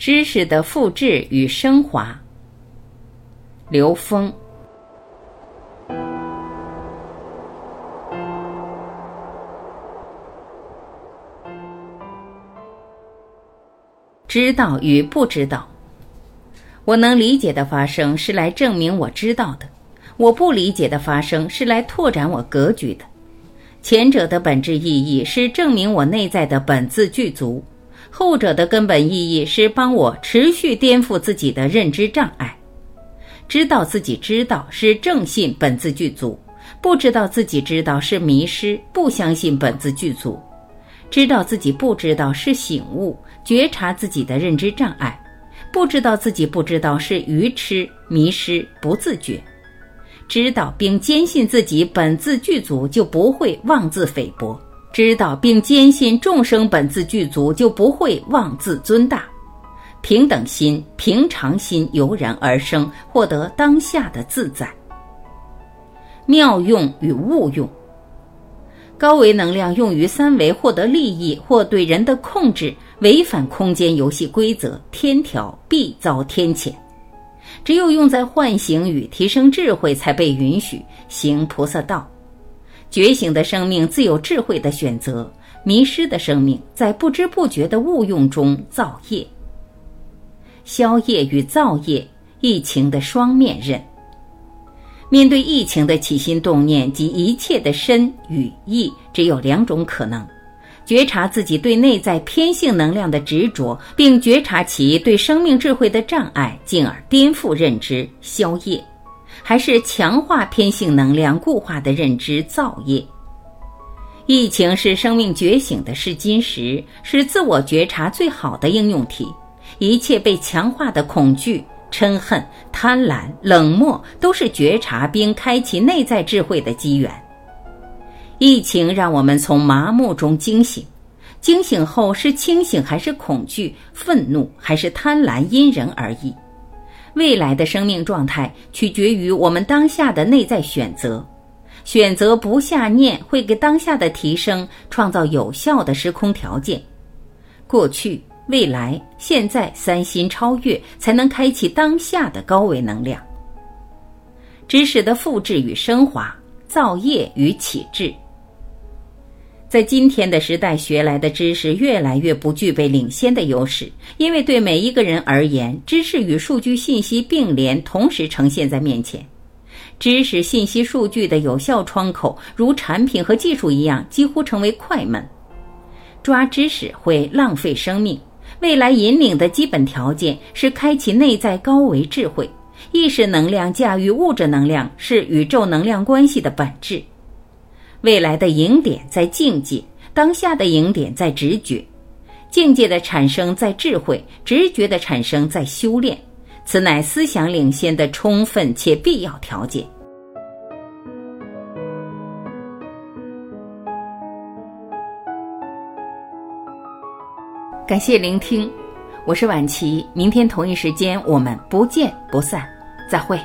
知识的复制与升华。刘峰。知道与不知道，我能理解的发生是来证明我知道的；我不理解的发生是来拓展我格局的。前者的本质意义是证明我内在的本自具足。后者的根本意义是帮我持续颠覆自己的认知障碍，知道自己知道是正信本自具足，不知道自己知道是迷失，不相信本自具足，知道自己不知道是醒悟，觉察自己的认知障碍，不知道自己不知道是愚痴迷失不自觉，知道并坚信自己本自具足，就不会妄自菲薄。知道并坚信众生本自具足，就不会妄自尊大。平等心、平常心油然而生，获得当下的自在。妙用与误用，高维能量用于三维获得利益或对人的控制，违反空间游戏规则，天条必遭天谴。只有用在唤醒与提升智慧，才被允许行菩萨道。觉醒的生命自有智慧的选择，迷失的生命在不知不觉的误用中造业。消业与造业，疫情的双面刃。面对疫情的起心动念及一切的身与意，只有两种可能：觉察自己对内在偏性能量的执着，并觉察其对生命智慧的障碍，进而颠覆认知，消业。还是强化偏性能量固化的认知造业。疫情是生命觉醒的试金石，是自我觉察最好的应用体。一切被强化的恐惧、嗔恨、贪婪、冷漠，都是觉察并开启内在智慧的机缘。疫情让我们从麻木中惊醒，惊醒后是清醒还是恐惧、愤怒还是贪婪，因人而异。未来的生命状态取决于我们当下的内在选择，选择不下念，会给当下的提升创造有效的时空条件。过去、未来、现在三心超越，才能开启当下的高维能量。知识的复制与升华，造业与启智。在今天的时代，学来的知识越来越不具备领先的优势，因为对每一个人而言，知识与数据信息并联，同时呈现在面前。知识、信息、数据的有效窗口，如产品和技术一样，几乎成为快门。抓知识会浪费生命。未来引领的基本条件是开启内在高维智慧，意识能量驾驭物质能量，是宇宙能量关系的本质。未来的影点在境界，当下的影点在直觉，境界的产生在智慧，直觉的产生在修炼，此乃思想领先的充分且必要条件。感谢聆听，我是晚琪，明天同一时间我们不见不散，再会。